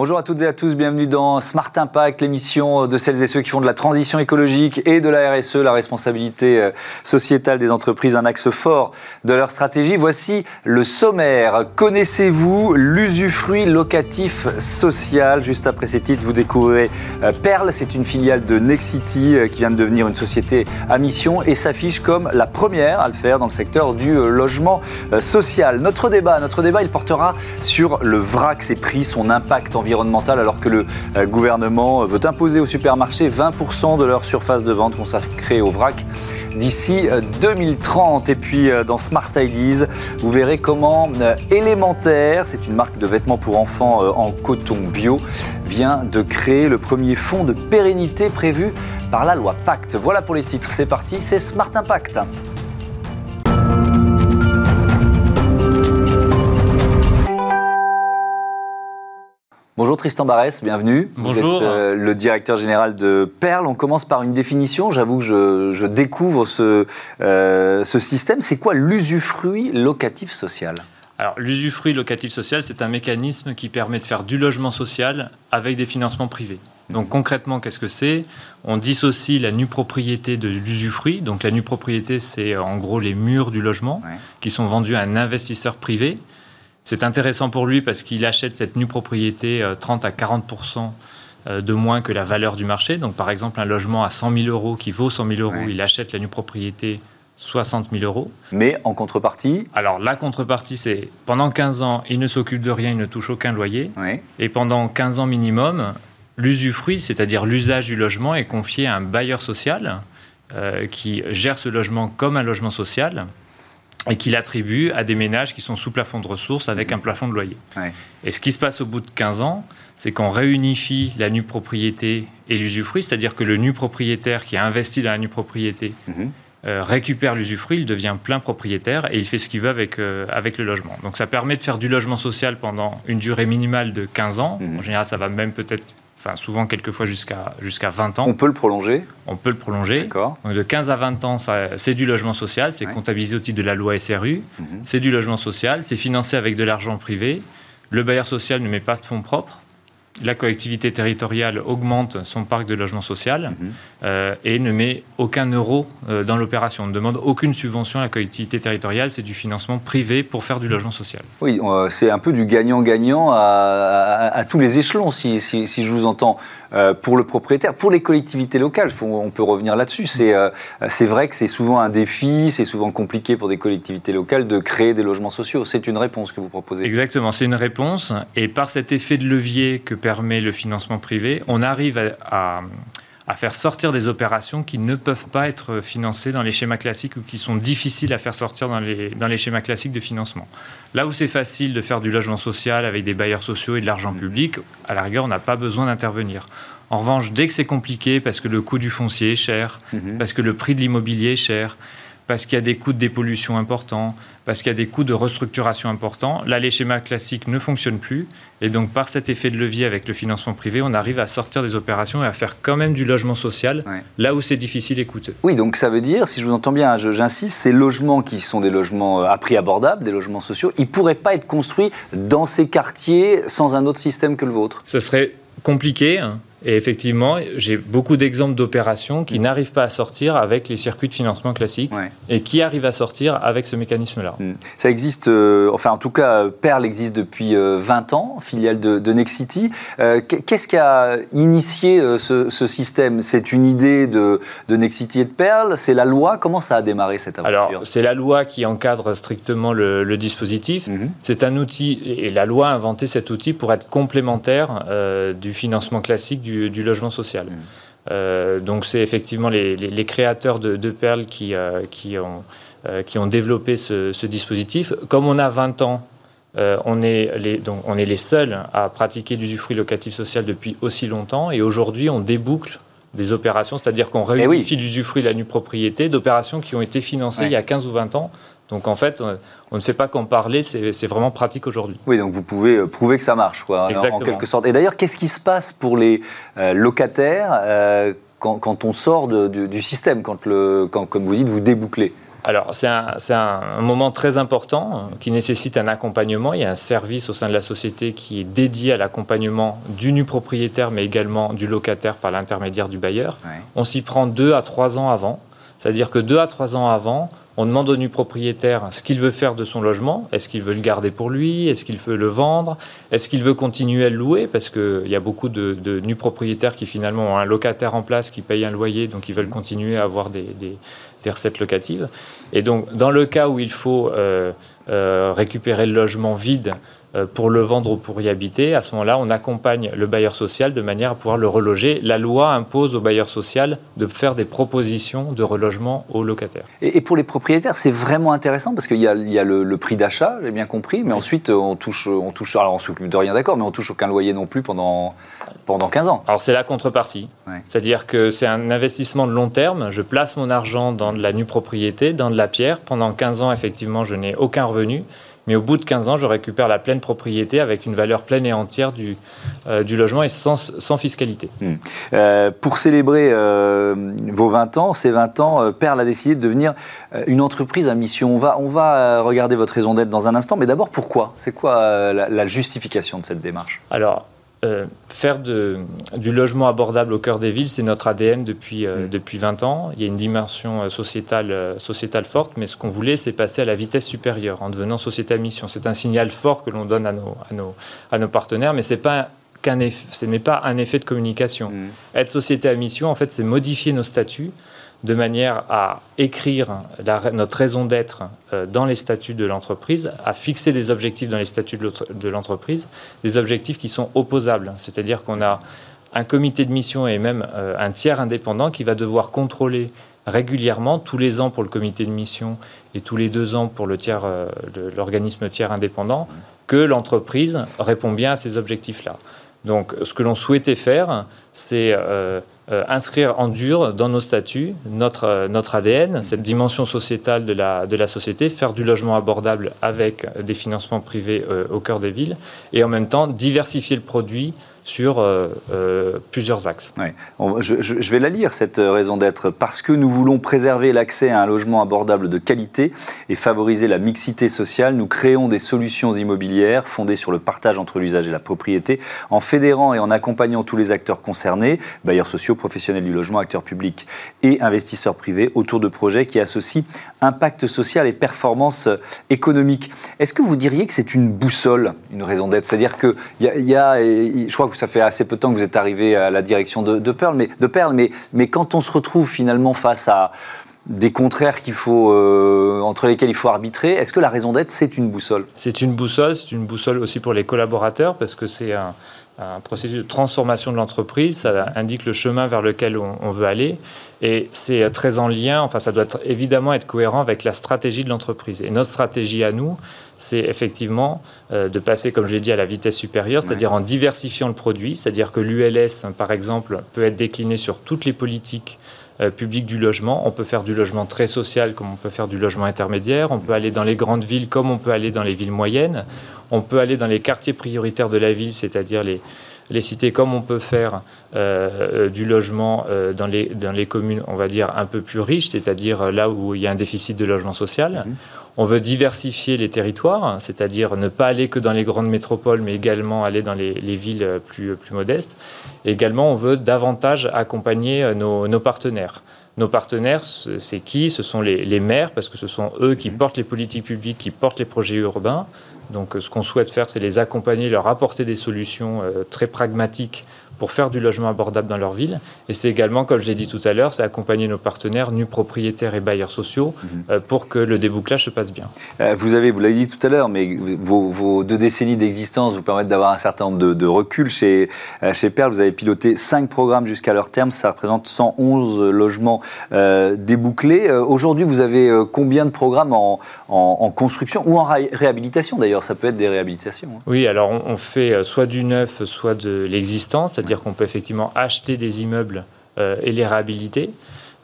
Bonjour à toutes et à tous, bienvenue dans Smart Impact, l'émission de celles et ceux qui font de la transition écologique et de la RSE, la responsabilité euh, sociétale des entreprises, un axe fort de leur stratégie. Voici le sommaire. Connaissez-vous l'usufruit locatif social? Juste après ces titres, vous découvrirez euh, Perle, c'est une filiale de Nexity euh, qui vient de devenir une société à mission et s'affiche comme la première à le faire dans le secteur du logement social. Notre débat, notre débat, il portera sur le vrac, ses prix, son impact environnemental alors que le euh, gouvernement veut imposer aux supermarchés 20% de leur surface de vente consacrée au vrac d'ici 2030. Euh, Et puis euh, dans Smart Ideas, vous verrez comment Élémentaire, c'est une marque de vêtements pour enfants en coton bio, vient de créer le premier fonds de pérennité prévu par la loi Pacte. Voilà pour les titres, c'est parti, c'est Smart Impact. Bonjour Tristan Barès, bienvenue. Bonjour. Vous êtes euh, le directeur général de Perle. On commence par une définition. J'avoue que je, je découvre ce, euh, ce système. C'est quoi l'usufruit locatif social? Alors, l'usufruit locatif social, c'est un mécanisme qui permet de faire du logement social avec des financements privés. Donc concrètement, qu'est-ce que c'est? On dissocie la nue propriété de l'usufruit. Donc la nue propriété, c'est en gros les murs du logement Ouais. qui sont vendus à un investisseur privé. C'est intéressant pour lui parce qu'il achète cette nue propriété euh, 30 à 40 euh, de moins que la valeur du marché. Donc par exemple, un logement à 100 000 euros qui vaut 100 000 euros, Ouais. il achète la nue propriété 60 000 euros. Mais en contrepartie, Alors la contrepartie, c'est pendant 15 ans, il ne s'occupe de rien, il ne touche aucun loyer. Et pendant 15 ans minimum, l'usufruit, c'est-à-dire l'usage du logement, est confié à un bailleur social euh, qui gère ce logement comme un logement social et qui l'attribue à des ménages qui sont sous plafond de ressources avec un plafond de loyer. Ouais. Et ce qui se passe au bout de 15 ans, c'est qu'on réunifie la nue propriété et l'usufruit, c'est-à-dire que le nu propriétaire qui a investi dans la nue propriété Mhm. euh, récupère l'usufruit, il devient plein propriétaire et il fait ce qu'il veut avec, euh, avec le logement. Donc ça permet de faire du logement social pendant une durée minimale de 15 ans. Mhm. En général, ça va même peut-être, enfin souvent quelquefois jusqu'à jusqu'à 20 ans. on peut le prolonger. On peut le prolonger. D'accord. Donc de 15 à 20 ans, c'est du logement social, c'est Ouais. comptabilisé au titre de la loi SRU, Mhm. c'est du logement social, c'est financé avec de l'argent privé. Le bailleur social ne met pas de fonds propres. La collectivité territoriale augmente son parc de logement social Mhm. euh, et ne met aucun euro euh, dans l'opération. On ne demande aucune subvention à la collectivité territoriale, c'est du financement privé pour faire du logement social. Oui, euh, c'est un peu du gagnant-gagnant à, à- à tous les échelons, si, si- si je vous entends, euh, pour le propriétaire, pour les collectivités locales. on peut revenir là-dessus. C'est euh, c'est vrai que c'est souvent un défi, c'est souvent compliqué pour des collectivités locales de créer des logements sociaux. C'est une réponse que vous proposez. Exactement, c'est une réponse. Et par cet effet de levier que permet le financement privé, on arrive à- à faire sortir des opérations qui ne peuvent pas être financées dans les schémas classiques ou qui sont difficiles à faire sortir dans les, dans les schémas classiques de financement. Là où c'est facile de faire du logement social avec des bailleurs sociaux et de l'argent public, à la rigueur, on n'a pas besoin d'intervenir. En revanche, dès que c'est compliqué, parce que le coût du foncier est cher, Mhm. parce que le prix de l'immobilier est cher, parce qu'il y a des coûts de dépollution importants, parce qu'il y a des coûts de restructuration importants. Là, les schémas classiques ne fonctionnent plus. Et donc, par cet effet de levier avec le financement privé, on arrive à sortir des opérations et à faire quand même du logement social, Ouais. là où c'est difficile et coûteux. Oui, donc ça veut dire, si je vous entends bien, j'insiste, ces logements qui sont des logements euh, à prix abordable, des logements sociaux, ils ne pourraient pas être construits dans ces quartiers sans un autre système que le vôtre. Ce serait compliqué. hein. Et effectivement, j'ai beaucoup d'exemples d'opérations qui n'arrivent pas à sortir avec les circuits de financement classiques Ouais. et qui arrivent à sortir avec ce mécanisme-là. Mm. Ça existe, euh, enfin en tout cas, Perle existe depuis euh, 20 ans, filiale de, de Nexity. Euh, qu- Qu'est-ce qui a initié euh, ce, ce système? C'est une idée de, de Nexity et de Perle? C'est la loi? Comment ça a démarré cette aventure? Alors, c'est la loi qui encadre strictement le, le dispositif. Mhm. C'est un outil, et la loi a inventé cet outil pour être complémentaire du financement classique du, du logement social. Mhm. Euh, donc, c'est effectivement les, les- les créateurs de, de Perle qui, euh, qui, ont, euh, qui ont développé ce, ce dispositif. Comme on a 20 ans, on, est les, donc, on est les seuls à pratiquer l'usufruit locatif social depuis aussi longtemps. Et aujourd'hui, on déboucle des opérations, c'est-à-dire qu'on Eh oui. réunifie l'usufruit et la nue propriété d'opérations qui ont été financées Ouais. il y a 15 ou 20 ans. Donc en fait, on- ne fait pas qu'en parler, c'est vraiment pratique aujourd'hui. Oui, donc vous pouvez euh, prouver que ça marche, quoi, en- quelque sorte. Et d'ailleurs, qu'est-ce qui se passe pour les euh, locataires euh, quand, quand on sort de- du, du système, quand, le, quand, comme vous dites, vous débouclez? Alors, c'est un, moment très important qui nécessite un accompagnement. Il y a un service au sein de la société qui est dédié à l'accompagnement du nu propriétaire, mais également du locataire par l'intermédiaire du bailleur. On s'y prend deux à trois ans avant. C'est-à-dire que deux à trois ans avant, on demande au nu propriétaire ce qu'il veut faire de son logement. Est-ce qu'il veut le garder pour lui? Est-ce qu'il veut le vendre? Est-ce qu'il veut continuer à le louer? Parce qu'il y a beaucoup de, nus propriétaires qui finalement ont un locataire en place qui paye un loyer, donc ils veulent continuer à avoir des, recettes locatives. Et donc, dans le cas où il faut euh, euh, récupérer le logement vide pour le vendre ou pour y habiter, à ce moment-là, on accompagne le bailleur social de manière à pouvoir le reloger. La loi impose au bailleur social de faire des propositions de relogement aux locataires. Et, pour les propriétaires, c'est vraiment intéressant parce qu'il y a, le, prix d'achat, j'ai bien compris, mais ensuite on touche, on touche, alors on s'occupe de rien d'accord, mais on touche aucun loyer non plus pendant, pendant 15 ans. Alors c'est la contrepartie. C'est-à-dire que c'est un investissement de long terme. Je place mon argent dans de la nue propriété, dans de la pierre. Pendant 15 ans, effectivement, je n'ai aucun revenu. Mais au bout de 15 ans, je récupère la pleine propriété avec une valeur pleine et entière du, euh, du logement et sans, sans fiscalité. Hmm. Euh, pour célébrer euh, vos 20 ans, ces 20 ans, Perle a décidé de devenir une entreprise à mission. On va, on va regarder votre raison d'être dans un instant, mais d'abord pourquoi? C'est quoi la, la justification de cette démarche? Alors, euh, faire de, du logement abordable au cœur des villes, c'est notre ADN depuis, euh, mm. depuis 20 ans. Il y a une dimension euh, sociétale, sociétale forte, mais ce qu'on voulait, c'est passer à la vitesse supérieure en devenant société à mission. C'est un signal fort que l'on donne à nos, à nos, à nos partenaires, mais c'est pas ce n'est pas un effet de communication. Mm. Être société à mission, en fait, c'est modifier nos statuts de manière à écrire notre raison d'être euh, dans les statuts de l'entreprise, à fixer des objectifs dans les statuts de l'entreprise, des objectifs qui sont opposables. C'est-à-dire qu'on a un comité de mission et même euh, un tiers indépendant qui va devoir contrôler régulièrement, tous les ans pour le comité de mission et tous les deux ans pour le tiers, euh, l'organisme tiers indépendant, que l'entreprise répond bien à ces objectifs-là. Donc, ce que l'on souhaitait faire, c'est euh, inscrire en dur dans nos statuts notre, euh, ADN, cette dimension sociétale de la, société, faire du logement abordable avec des financements privés euh, au cœur des villes, et en même temps diversifier le produit sur euh, euh, plusieurs axes. Je, vais la lire, cette euh, raison d'être. Parce que nous voulons préserver l'accès à un logement abordable de qualité et favoriser la mixité sociale, nous créons des solutions immobilières fondées sur le partage entre l'usage et la propriété, en fédérant et en accompagnant tous les acteurs concernés, bailleurs sociaux, professionnels du logement, acteurs publics et investisseurs privés, autour de projets qui associent impact social et performance économique. Est-ce que vous diriez que c'est une boussole, une raison d'être? C'est-à-dire qu'il y, y a, je crois que ça fait assez peu de temps que vous êtes arrivé à la direction de, de Pearl, mais, de Perle, mais, quand on se retrouve finalement face à des contraires faut, euh, entre lesquels il faut arbitrer. Est-ce que la raison d'être, c'est une boussole? C'est une boussole, c'est une boussole aussi pour les collaborateurs, parce que c'est un, un processus de transformation de l'entreprise, ça indique le chemin vers lequel on, veut aller, et c'est très en lien, enfin ça doit évidemment être cohérent avec la stratégie de l'entreprise. Et notre stratégie à nous, c'est effectivement euh, de passer, comme je l'ai dit, à la vitesse supérieure, c'est-à-dire en diversifiant le produit, c'est-à-dire que l'ULS, par exemple, peut être décliné sur toutes les politiques euh, publiques du logement. On peut faire du logement très social comme on peut faire du logement intermédiaire. On peut aller dans les grandes villes comme on peut aller dans les villes moyennes. On peut aller dans les quartiers prioritaires de la ville, c'est-à-dire les, les cités, comme on peut faire euh, du logement euh, dans, les, dans les communes, on va dire, un peu plus riches, c'est-à-dire là où il y a un déficit de logement social. Mhm. On veut diversifier les territoires, c'est-à-dire ne pas aller que dans les grandes métropoles, mais également aller dans les, villes plus, plus modestes. également, on veut davantage accompagner euh, nos, nos partenaires. Nos partenaires, c'est qui? Ce sont les, les, maires, parce que ce sont eux qui mhm. portent les politiques publiques, qui portent les projets urbains. Donc ce qu'on souhaite faire, c'est les accompagner, leur apporter des solutions euh, très pragmatiques pour faire du logement abordable dans leur ville. Et c'est également, comme je l'ai dit tout à l'heure, c'est accompagner nos partenaires, nus propriétaires et bailleurs sociaux, mhm. euh, pour que le débouclage se passe bien. Euh, vous avez, vous l'avez dit tout à l'heure, mais vos, deux décennies d'existence vous permettent d'avoir un certain nombre de, recul. Chez, euh, chez Perle, vous avez piloté cinq programmes jusqu'à leur terme, ça représente 111 logements débouclés. Aujourd'hui, vous avez combien de programmes en, en, construction ou en réhabilitation d'ailleurs? Ça peut être des réhabilitations. Hein. Oui, alors on, on fait soit du neuf, soit de l'existence, c'est-à-dire qu'on peut effectivement acheter des immeubles euh, et les réhabiliter.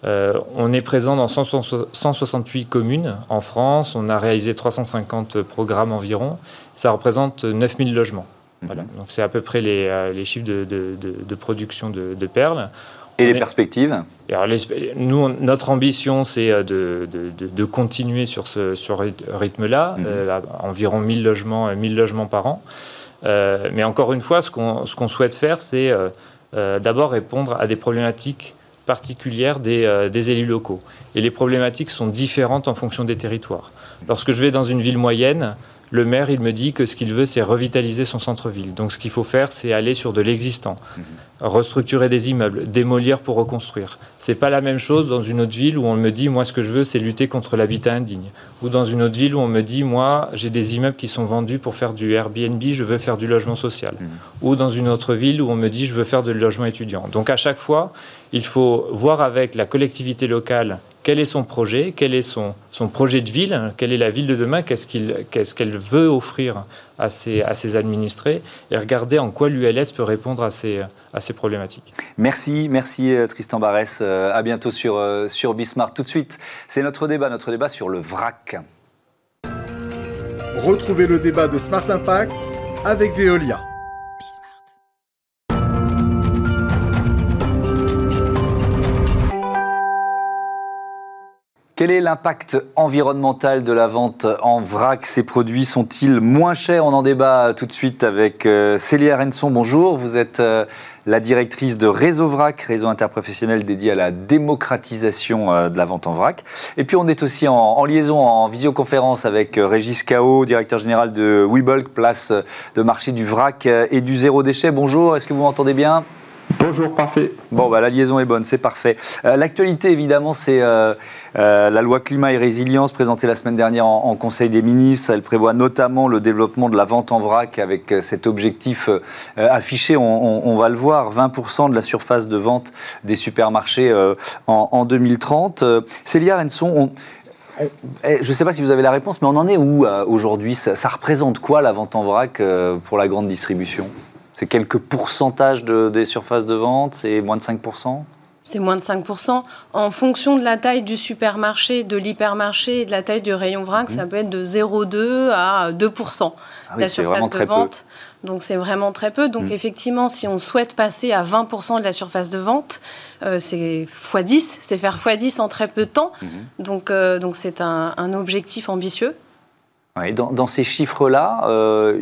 Euh, on est présent dans 168 communes en France. On a réalisé 350 programmes environ. Ça représente 9000 logements. Voilà. Mhm. Donc c'est à peu près les, euh, chiffres de, production de, perles. Et les perspectives? Nous, notre ambition, c'est de, de, continuer sur ce sur rythme-là, mhm. euh, environ 1000 logements, 1000 logements par an. Mais encore une fois, ce qu'on souhaite faire, c'est d'abord répondre à des problématiques particulières des, des, élus locaux. Et les problématiques sont différentes en fonction des territoires. Lorsque je vais dans une ville moyenne, le maire, il me dit que ce qu'il veut, c'est revitaliser son centre-ville. Donc ce qu'il faut faire, c'est aller sur de l'existant, mhm. Restructurer des immeubles, démolir pour reconstruire. C'est pas la même chose dans une autre ville où on me dit, moi, ce que je veux, c'est lutter contre l'habitat indigne. Ou dans une autre ville où on me dit, moi, j'ai des immeubles qui sont vendus pour faire du Airbnb, je veux faire du logement social. Mhm. Ou dans une autre ville où on me dit, je veux faire du logement étudiant. Donc à chaque fois, il faut voir avec la collectivité locale quel est son projet, quel est son, son projet de ville, quelle est la ville de demain, qu'est-ce qu'elle veut offrir à ses, à ses administrés, et regarder en quoi l'ULS peut répondre à ces, à ces problématiques. Merci, merci euh, Tristan Barès. Euh, à bientôt sur, euh, sur Bismarck. Tout de suite, c'est notre débat, notre débat sur le vrac. Retrouvez le débat de Smart Impact avec Veolia. Quel est l'impact environnemental de la vente en vrac? Ces produits sont-ils moins chers? On en débat tout de suite avec euh, Célia Renson. Bonjour, vous êtes euh, la directrice de Réseau Vrac, réseau interprofessionnel dédié à la démocratisation euh, de la vente en vrac. Et puis on est aussi en, liaison, en visioconférence avec Régis Cao, directeur général de WeBulk, place de marché du vrac et du zéro déchet. Bonjour, est-ce que vous m'entendez bien? Bonjour, parfait. Bon, bah, la liaison est bonne, c'est parfait. Euh, l'actualité, évidemment, c'est euh, euh, la loi climat et résilience présentée la semaine dernière en, Conseil des ministres. Elle prévoit notamment le développement de la vente en vrac avec cet objectif affiché, on, va le voir, 20% de la surface de vente des supermarchés en, 2030. Célia Renson, eh, je ne sais pas si vous avez la réponse, mais on en est où aujourd'hui? Ça, représente quoi la vente en vrac pour la grande distribution? C'est quelques pourcentages des surfaces de vente C'est moins de 5% c'est moins de 5%. En fonction de la taille du supermarché, de l'hypermarché et de la taille du rayon vrac, ça mmh. peut être de 0,2 à 2% ah la surface de vente. Donc c'est vraiment très peu. Donc mmh. effectivement, si on souhaite passer à 20% de la surface de vente, euh, c'est x10, c'est faire x10 en très peu de temps. Mmh. Donc euh, donc c'est un objectif ambitieux dans, ces chiffres-là, euh,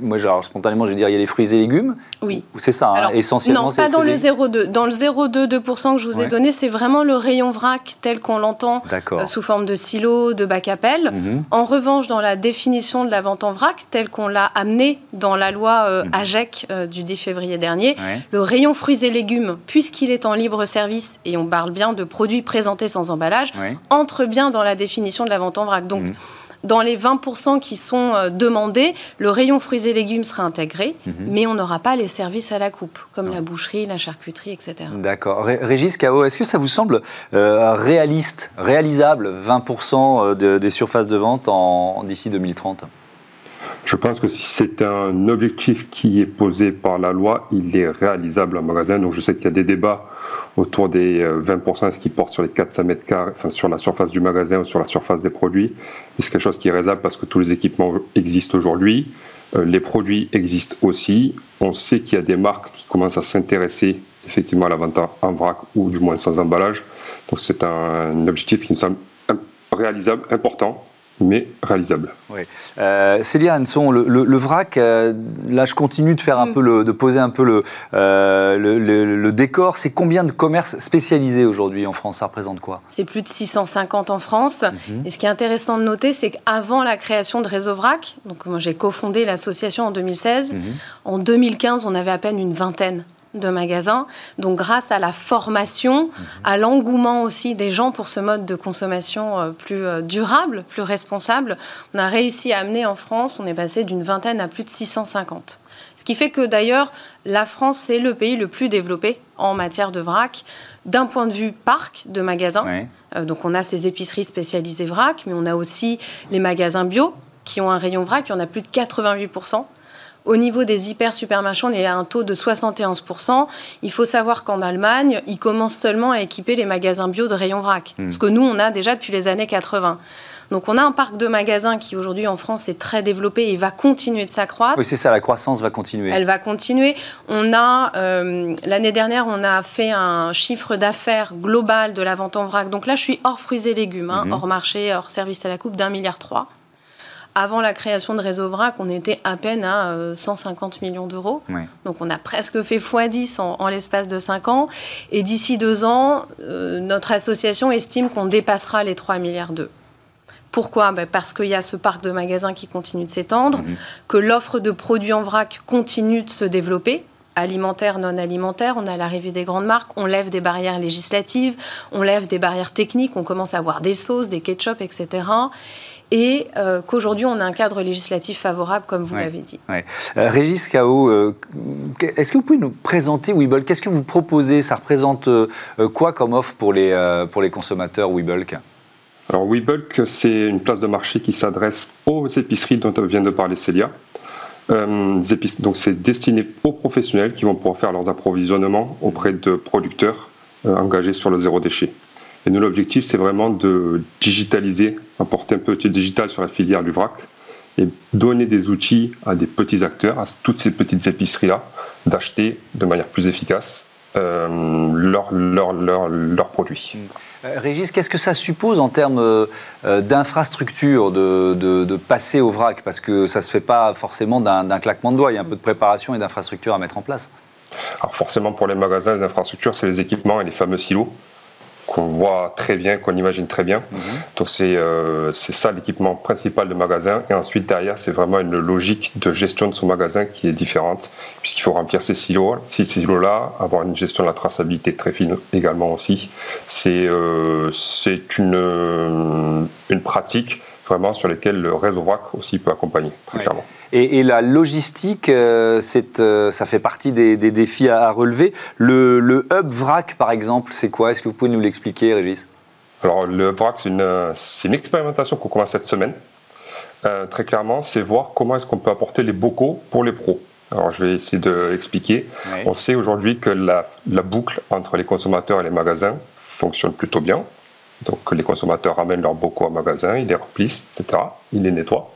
moi, spontanément, je vais dire, il y a les fruits et légumes. Oui. C'est ça, hein, essentiellement. Non, pas dans le 0,2. Dans le 0,2% que je vous ai donné, c'est vraiment le rayon vrac tel qu'on l'entend euh, sous forme de silo, de bac à pelle. Mhm. En revanche, dans la définition de la vente en vrac, telle qu'on l'a amenée dans la loi euh, mhm. AGEC du 10 février dernier, le rayon fruits et légumes, puisqu'il est en libre service et on parle bien de produits présentés sans emballage, entre bien dans la définition de la vente en vrac. Donc, mhm. Dans les 20% qui sont euh, demandés, le rayon fruits et légumes sera intégré, mhm. mais on n'aura pas les services à la coupe, comme la boucherie, la charcuterie, etc. D'accord. Régis Cao, est-ce que ça vous semble euh, réaliste, réalisable, 20% euh, des surfaces de vente d'ici 2030 je pense que si c'est un objectif qui est posé par la loi, il est réalisable en magasin. Donc je sais qu'il y a des débats autour des 20%, euh, ce qui porte sur les 400 mètres carrés, enfin sur la surface du magasin ou sur la surface des produits? c'est quelque chose qui est réalisable parce que tous les équipements existent aujourd'hui? Euh, les produits existent aussi. On sait qu'il y a des marques qui commencent à s'intéresser effectivement à la vente en vrac ou du moins sans emballage. Donc c'est un objectif qui nous semble réalisable, important mais réalisable. Oui. Euh, Célia Hanson, le, vrac, euh, là je continue de faire un mm. peu le, de poser un peu euh, le, le, décor. C'est combien de commerces spécialisés aujourd'hui en France? Ça représente quoi? C'est plus de 650 en France. Mhm. Et ce qui est intéressant de noter, c'est qu'avant la création de Réseau Vrac, donc moi j'ai cofondé l'association en 2016, mhm. en 2015 on avait à peine une vingtaine de magasins. Donc grâce à la formation, mhm. à l'engouement aussi des gens pour ce mode de consommation euh, plus euh, durable, plus responsable, on a réussi à amener en France, on est passé d'une vingtaine à plus de 650. Ce qui fait que d'ailleurs, la France est le pays le plus développé en matière de vrac, d'un point de vue parc de magasins. Euh, donc on a ces épiceries spécialisées vrac, mais on a aussi les magasins bio qui ont un rayon vrac, il y en a plus de 88%. Au niveau des hyper supermarchés, on est à un taux de 71%. Il faut savoir qu'en Allemagne, ils commencent seulement à équiper les magasins bio de rayon vrac. Hmm. Ce que nous, on a déjà depuis les années 80. Donc on a un parc de magasins qui aujourd'hui en France est très développé et va continuer de s'accroître. Oui, c'est ça, la croissance va continuer. Elle va continuer. On a, euh, l'année dernière, on a fait un chiffre d'affaires global de la vente en vrac. Donc là, je suis hors fruits et légumes, hein, mhm. hors marché, hors service à la coupe, d'un milliard trois. Avant la création de Réseau Vrac, on était à peine à 150 euh, millions d'euros. Donc on a presque fait x10 en, l'espace de 5 ans. Et d'ici deux ans, euh, notre association estime qu'on dépassera les 3 milliards d'euros. Pourquoi? Ben, Parce qu'il y a ce parc de magasins qui continue de s'étendre, mhm. que l'offre de produits en vrac continue de se développer alimentaire, non alimentaire, on a l'arrivée des grandes marques, on lève des barrières législatives, on lève des barrières techniques, on commence à avoir des sauces, des ketchup, etc. Et euh, qu'aujourd'hui, on a un cadre législatif favorable, comme vous l'avez dit. Euh, Régis Cao, euh, est-ce que vous pouvez nous présenter Webull Qu'est-ce que vous proposez? Ça représente quoi comme offre pour les, pour les consommateurs Webulk alors WeBulk, c'est une place de marché qui s'adresse aux épiceries dont vient de parler Célia. Euh, donc c'est destiné aux professionnels qui vont pouvoir faire leurs approvisionnements auprès de producteurs euh, engagés sur le zéro déchet. Et nous, l'objectif, c'est vraiment de digitaliser, apporter un peu digital sur la filière du vrac et donner des outils à des petits acteurs, à toutes ces petites épiceries-là, d'acheter de manière plus efficace leurs leur, leur, leur produits. Euh, Régis, qu'est-ce que ça suppose en termes euh, d'infrastructure de, de, passer au vrac? Parce que ça ne se fait pas forcément d'un claquement de doigts, il y a un peu de préparation et d'infrastructure à mettre en place. Alors forcément pour les magasins, les infrastructures, c'est les équipements et les fameux silos qu'on voit très bien, qu'on imagine très bien. Mhm. Donc euh, c'est ça l'équipement principal de magasin. Et ensuite derrière, c'est vraiment une logique de gestion de son magasin qui est différente, puisqu'il faut remplir ces silos, ces silos-là, avoir une gestion de la traçabilité très fine également aussi. C'est euh, une, euh, une pratique vraiment sur laquelle le réseau VRAC aussi peut accompagner, très clairement. Et, la logistique, euh, euh, ça fait partie des, défis à, relever. Le, hub VRAC, par exemple, c'est quoi? Est-ce que vous pouvez nous l'expliquer, Régis? Alors, le hub VRAC, c'est une, expérimentation qu'on commence cette semaine. Euh, très clairement, c'est voir comment est-ce qu'on peut apporter les bocaux pour les pros. Alors, je vais essayer de l'expliquer. On sait aujourd'hui que la, la, boucle entre les consommateurs et les magasins fonctionne plutôt bien. Donc, les consommateurs ramènent leurs bocaux au magasin, ils les remplissent, etc. Ils les nettoient.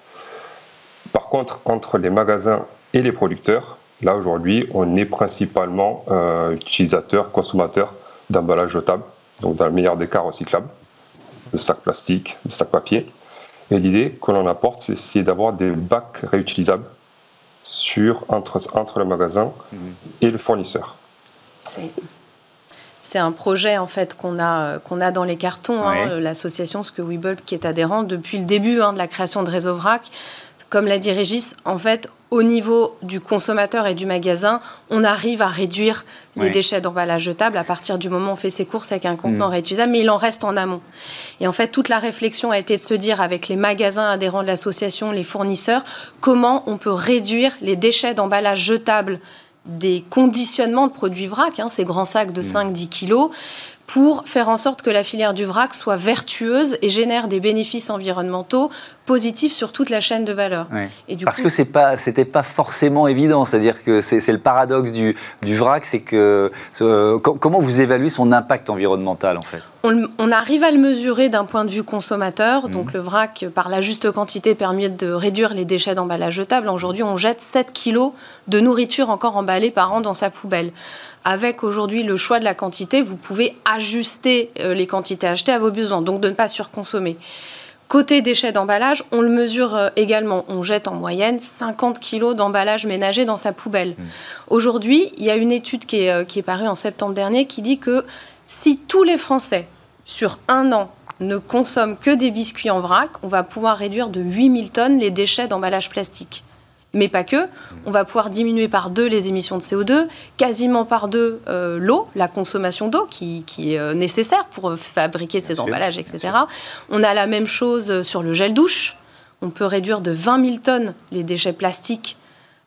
Par contre, entre les magasins et les producteurs, là aujourd'hui, on est principalement euh, utilisateur, consommateur d'emballage jetable, donc dans le meilleur des cas recyclable, de sacs plastiques, de sacs papier. Et l'idée que l'on apporte, c'est d'avoir des bacs réutilisables sur, entre, entre le magasin et le fournisseur. C'est un projet en fait qu'on a, qu'on a dans les cartons, hein, l'association Ce que Webull qui est adhérente depuis le début hein, de la création de Réseau Vrac comme l'a dit Régis, en fait, au niveau du consommateur et du magasin, on arrive à réduire les déchets d'emballage jetable à partir du moment où on fait ses courses avec un contenant mm. réutilisable, mais il en reste en amont. Et en fait, toute la réflexion a été de se dire avec les magasins adhérents de l'association, les fournisseurs, comment on peut réduire les déchets d'emballage jetable des conditionnements de produits vrac, hein, ces grands sacs de 5-10 mm. kilos, pour faire en sorte que la filière du vrac soit vertueuse et génère des bénéfices environnementaux positifs sur toute la chaîne de valeur. Et du Parce que c'est pas, c'était pas forcément évident, c'est-à-dire que c'est, le paradoxe du, du vrac, c'est que euh, comment vous évaluez son impact environnemental en fait? On, arrive à le mesurer d'un point de vue consommateur. Mmh. Donc le vrac, par la juste quantité, permet de réduire les déchets d'emballage jetable. Aujourd'hui, on jette 7 kilos de nourriture encore emballée par an dans sa poubelle avec aujourd'hui le choix de la quantité, vous pouvez ajuster euh, les quantités achetées à vos besoins, donc de ne pas surconsommer. Côté déchets d'emballage, on le mesure euh, également. On jette en moyenne 50 kg d'emballage ménager dans sa poubelle. Mmh. Aujourd'hui, il y a une étude qui est, euh, qui est parue en septembre dernier qui dit que si tous les Français, sur un an, ne consomment que des biscuits en vrac, on va pouvoir réduire de 8000 tonnes les déchets d'emballage plastique mais pas que. On va pouvoir diminuer par deux les émissions de CO2, quasiment par deux euh, l'eau, la consommation d'eau qui, est euh, nécessaire pour euh, fabriquer ces emballages, etc. On a la même chose sur le gel douche. On peut réduire de 20 000 tonnes les déchets plastiques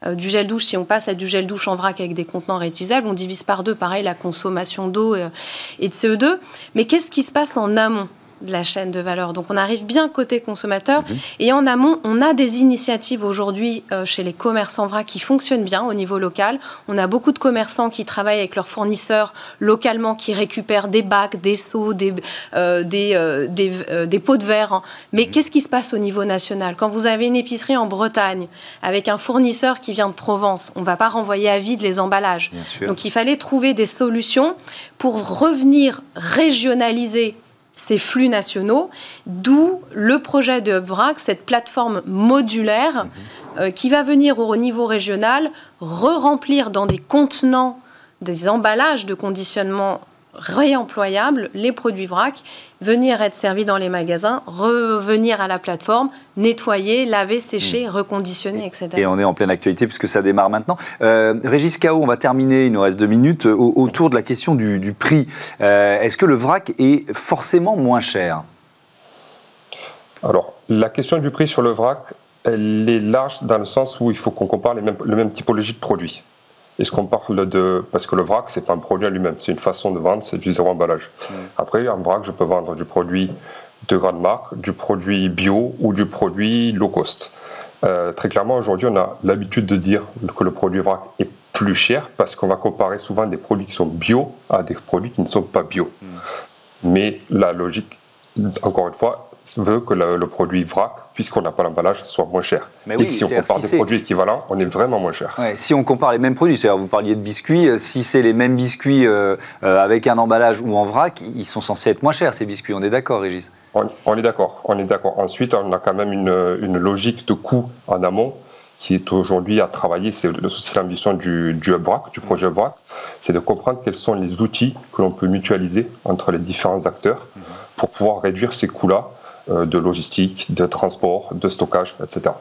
du gel douche, si on passe à du gel douche en vrac avec des contenants réutilisables, on divise par deux, pareil, la consommation d'eau et de CO2. Mais qu'est-ce qui se passe en amont? De la chaîne de valeur. Donc on arrive bien côté consommateur. Mhm. Et en amont, on a des initiatives aujourd'hui euh, chez les commerçants vrac qui fonctionnent bien au niveau local. On a beaucoup de commerçants qui travaillent avec leurs fournisseurs localement, qui récupèrent des bacs, des seaux, des, euh, des, euh, des, pots de verre. Hein. Mais mhm. qu'est-ce qui se passe au niveau national? Quand vous avez une épicerie en Bretagne avec un fournisseur qui vient de Provence, on ne va pas renvoyer à vide les emballages. Donc il fallait trouver des solutions pour revenir régionaliser ces flux nationaux, d'où le projet de HubVrac, cette plateforme modulaire mhm. euh, qui va venir au niveau régional re-remplir dans des contenants des emballages de conditionnement réemployables les produits vrac, venir être servis dans les magasins, revenir à la plateforme, nettoyer, laver, sécher, mmh. reconditionner, etc. Et on est en pleine actualité puisque ça démarre maintenant. Euh, Régis Cao, on va terminer, il nous reste deux minutes, autour de la question du, prix. Euh, est-ce que le vrac est forcément moins cher? Alors, la question du prix sur le vrac, elle est large dans le sens où il faut qu'on compare les mêmes, le même typologie de produits. Est-ce qu'on parle de. Parce que le vrac, c'est pas un produit à lui-même, c'est une façon de vendre, c'est du zéro emballage. Après, en vrac, je peux vendre du produit de grande marque, du produit bio ou du produit low cost. Euh, très clairement, aujourd'hui, on a l'habitude de dire que le produit vrac est plus cher parce qu'on va comparer souvent des produits qui sont bio à des produits qui ne sont pas bio. Mais la logique, encore une fois, veut que le, produit vrac, puisqu'on n'a pas l'emballage, soit moins cher. Mais et si on compare des produits équivalents, on est vraiment moins cher. si on compare les mêmes produits, c'est-à-dire vous parliez de biscuits, euh, si c'est les mêmes biscuits euh, euh, avec un emballage ou en vrac, ils sont censés être moins chers ces biscuits. On est d'accord, Régis? On, est d'accord. On est d'accord. Ensuite, on a quand même une, logique de coût en amont qui est aujourd'hui à travailler, c'est l'ambition du, du HubVrac, du projet HubVrac, c'est de comprendre quels sont les outils que l'on peut mutualiser entre les différents acteurs mhm. pour pouvoir réduire ces coûts-là de logistique, de transport, de stockage, etc.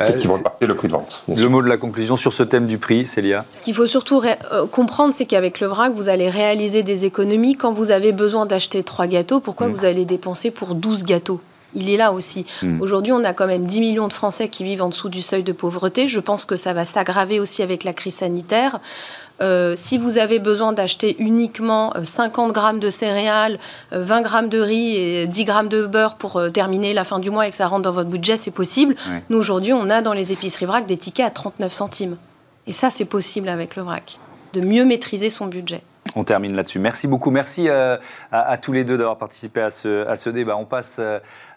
Euh, qui vont impacter le prix de vente. Le mot de la conclusion sur ce thème du prix, Célia? Ce qu'il faut surtout euh, comprendre, c'est qu'avec le vrac, vous allez réaliser des économies. Quand vous avez besoin d'acheter trois gâteaux, pourquoi mm. vous allez dépenser pour 12 gâteaux? Il est là aussi. Mm. Aujourd'hui, on a quand même 10 millions de Français qui vivent en dessous du seuil de pauvreté. Je pense que ça va s'aggraver aussi avec la crise sanitaire. Euh, si vous avez besoin d'acheter uniquement 50 euh, grammes de céréales, 20 euh, grammes de riz et 10 grammes de beurre pour terminer la fin du mois et que ça rentre dans votre budget, c'est possible. Nous, aujourd'hui, on a dans les épiceries vrac des tickets à 39 centimes. Et ça, c'est possible avec le vrac, de mieux maîtriser son budget. On termine là-dessus. Merci beaucoup. Merci à, tous les deux d'avoir participé à ce, débat. On passe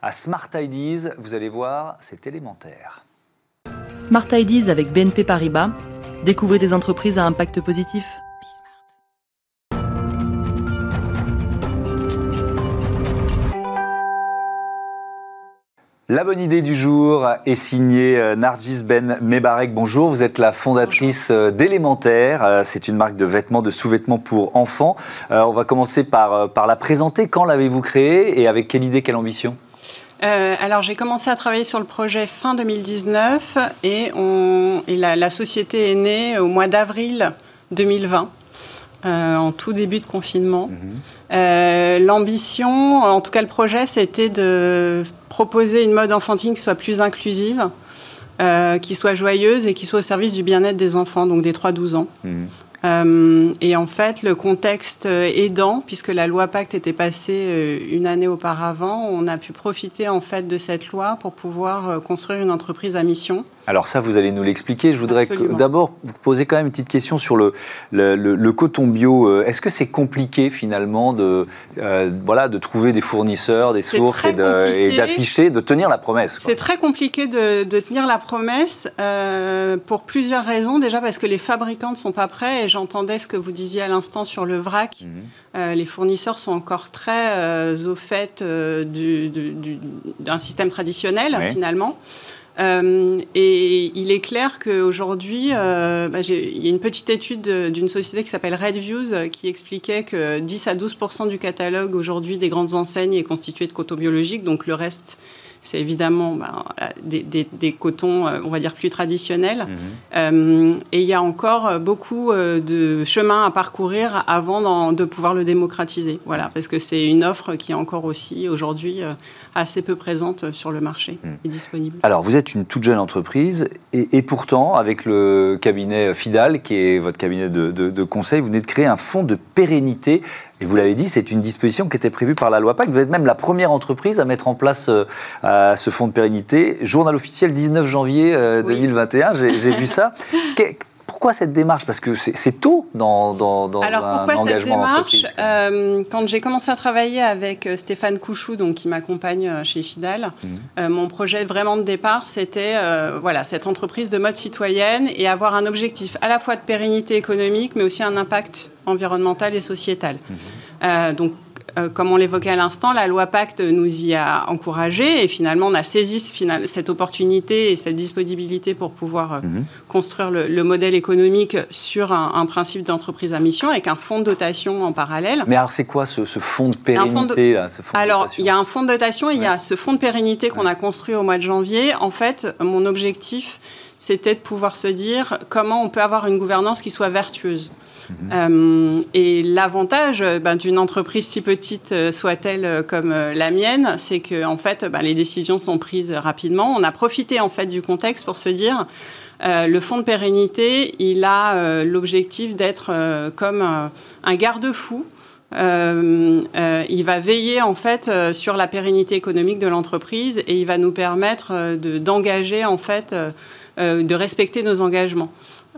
à Smart Ideas. Vous allez voir, c'est élémentaire. Smart Ideas avec BNP Paribas Découvrez des entreprises à impact positif. La bonne idée du jour est signée euh, Nargis Ben Mebarek. Bonjour, vous êtes la fondatrice euh, d'Élémentaire. Euh, c'est une marque de vêtements, de sous-vêtements pour enfants. On va commencer par, par la présenter. Quand l'avez-vous créée et avec quelle idée, quelle ambition? Euh, alors j'ai commencé à travailler sur le projet fin 2019 et, on, et la, société est née au mois d'avril 2020, euh, en tout début de confinement. Mhm. Euh, l'ambition, en tout cas le projet, c'était de proposer une mode enfantine qui soit plus inclusive, qui soit joyeuse et qui soit au service du bien-être des enfants, donc des 3-12 ans. Mhm. Euh, et en fait, le contexte aidant, puisque la loi Pacte était passée euh, une année auparavant, on a pu profiter en fait de cette loi pour pouvoir euh, construire une entreprise à mission. Alors ça, vous allez nous l'expliquer. Je voudrais d'abord vous poser quand même une petite question sur le, le, coton bio. Est-ce que c'est compliqué finalement de, voilà, de trouver des fournisseurs, des sources et d'afficher, de, tenir la promesse C'est très compliqué de, de, tenir la promesse pour plusieurs raisons. Déjà parce que les fabricants ne sont pas prêts j'entendais ce que vous disiez à l'instant sur le vrac. Mhm. Euh, les fournisseurs sont encore très euh, au fait euh, d'un système traditionnel, finalement. et il est clair qu'aujourd'hui, bah, il y a une petite étude d'une société qui s'appelle Redviews qui expliquait que 10 à 12% du catalogue aujourd'hui des grandes enseignes est constitué de coton biologique, donc le reste c'est évidemment ben, des, cotons, euh, on va dire, plus traditionnels. Mhm. Euh, et il y a encore beaucoup euh, de chemin à parcourir avant de pouvoir le démocratiser. Voilà, parce que c'est une offre qui est encore aussi aujourd'hui assez peu présente sur le marché mhm. et disponible. Alors, vous êtes une toute jeune entreprise et, pourtant, avec le cabinet Fidal, qui est votre cabinet de, conseil, vous venez de créer un fonds de pérennité. Et vous l'avez dit, c'est une disposition qui était prévue par la loi PAC. Vous êtes même la première entreprise à mettre en place ce fonds de pérennité. Journal officiel 19 janvier 2021, j'ai vu ça. Pourquoi cette démarche? Parce que c'est tôt dans, dans, dans Alors, un pourquoi cette démarche? euh, Quand j'ai commencé à travailler avec euh, Stéphane Couchou, donc, qui m'accompagne euh, chez Fidal, mhm. mon projet vraiment de départ, c'était voilà, cette entreprise de mode citoyenne et avoir un objectif à la fois de pérennité économique, mais aussi un impact environnemental et sociétal. Mhm. donc, euh, comme on l'évoquait à l'instant, la loi Pacte nous y a encouragés et finalement on a saisi cette opportunité et cette disponibilité pour pouvoir euh, mhm. construire le, modèle économique sur un, principe d'entreprise à mission avec un fonds de dotation en parallèle. Mais alors c'est quoi ce, fonds de pérennité là, Alors il y a un fonds de dotation et il y a ce fonds de pérennité qu'on a construit au mois de janvier. En fait, mon objectif, c'était de pouvoir se dire comment on peut avoir une gouvernance qui soit vertueuse. Euh, et l'avantage euh, ben, d'une entreprise si petite euh, soit-elle comme la mienne, c'est que en fait, ben, les décisions sont prises rapidement. On a profité en fait du contexte pour se dire. le fonds de pérennité, il a l'objectif d'être comme un garde-fou il va veiller en fait sur la pérennité économique de l'entreprise et il va nous permettre d'engager en fait, de respecter nos engagements.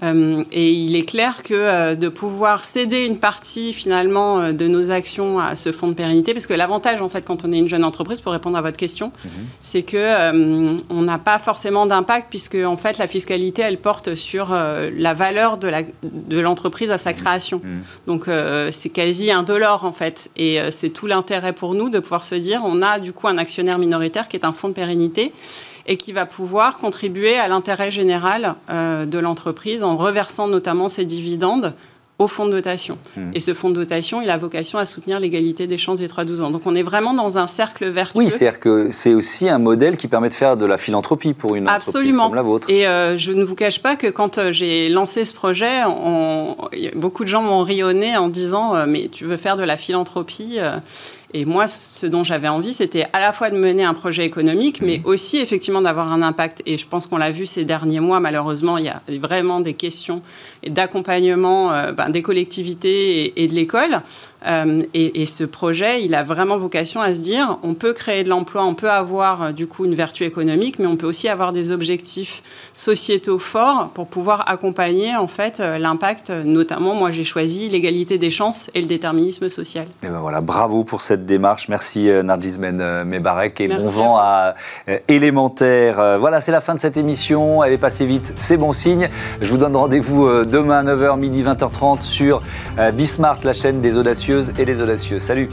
Euh, et il est clair que euh, de pouvoir céder une partie finalement euh, de nos actions à ce fonds de pérennité, parce que l'avantage en fait quand on est une jeune entreprise, pour répondre à votre question, mhm. c'est que on n'a pas forcément d'impact puisque en fait la fiscalité elle porte sur la valeur de l'entreprise à sa mhm. création. Mhm. Donc c'est quasi indolore en fait, et c'est tout l'intérêt pour nous de pouvoir se dire on a du coup un actionnaire minoritaire qui est un fonds de pérennité et qui va pouvoir contribuer à l'intérêt général euh, de l'entreprise en reversant notamment ses dividendes au fonds de dotation. Hmm. Et ce fonds de dotation, il a vocation à soutenir l'égalité des chances des 3-12 ans. Donc on est vraiment dans un cercle vertueux. Oui, c'est-à-dire que c'est aussi un modèle qui permet de faire de la philanthropie pour une Absolument. entreprise comme la vôtre. Et euh, je ne vous cache pas que quand euh, j'ai lancé ce projet, beaucoup de gens m'ont rionné en disant mais tu veux faire de la philanthropie et moi, ce dont j'avais envie, c'était à la fois de mener un projet économique, mais aussi effectivement d'avoir un impact. Et je pense qu'on l'a vu ces derniers mois, malheureusement, il y a vraiment des questions d'accompagnement euh, ben, des collectivités et, de l'école. Euh, et, ce projet, il a vraiment vocation à se dire, on peut créer de l'emploi, on peut avoir euh, du coup une vertu économique, mais on peut aussi avoir des objectifs sociétaux forts pour pouvoir accompagner en fait l'impact. Notamment, moi, j'ai choisi l'égalité des chances et le déterminisme social. Et ben voilà, bravo pour cette démarche. Merci Nargis Men Mebarek et bon vent à, élémentaire. voilà, c'est la fin de cette émission. Elle est passée vite, c'est bon signe. Je vous donne rendez-vous demain 9h, midi 20h30 sur Bismarck, la chaîne des et des audacieux. Salut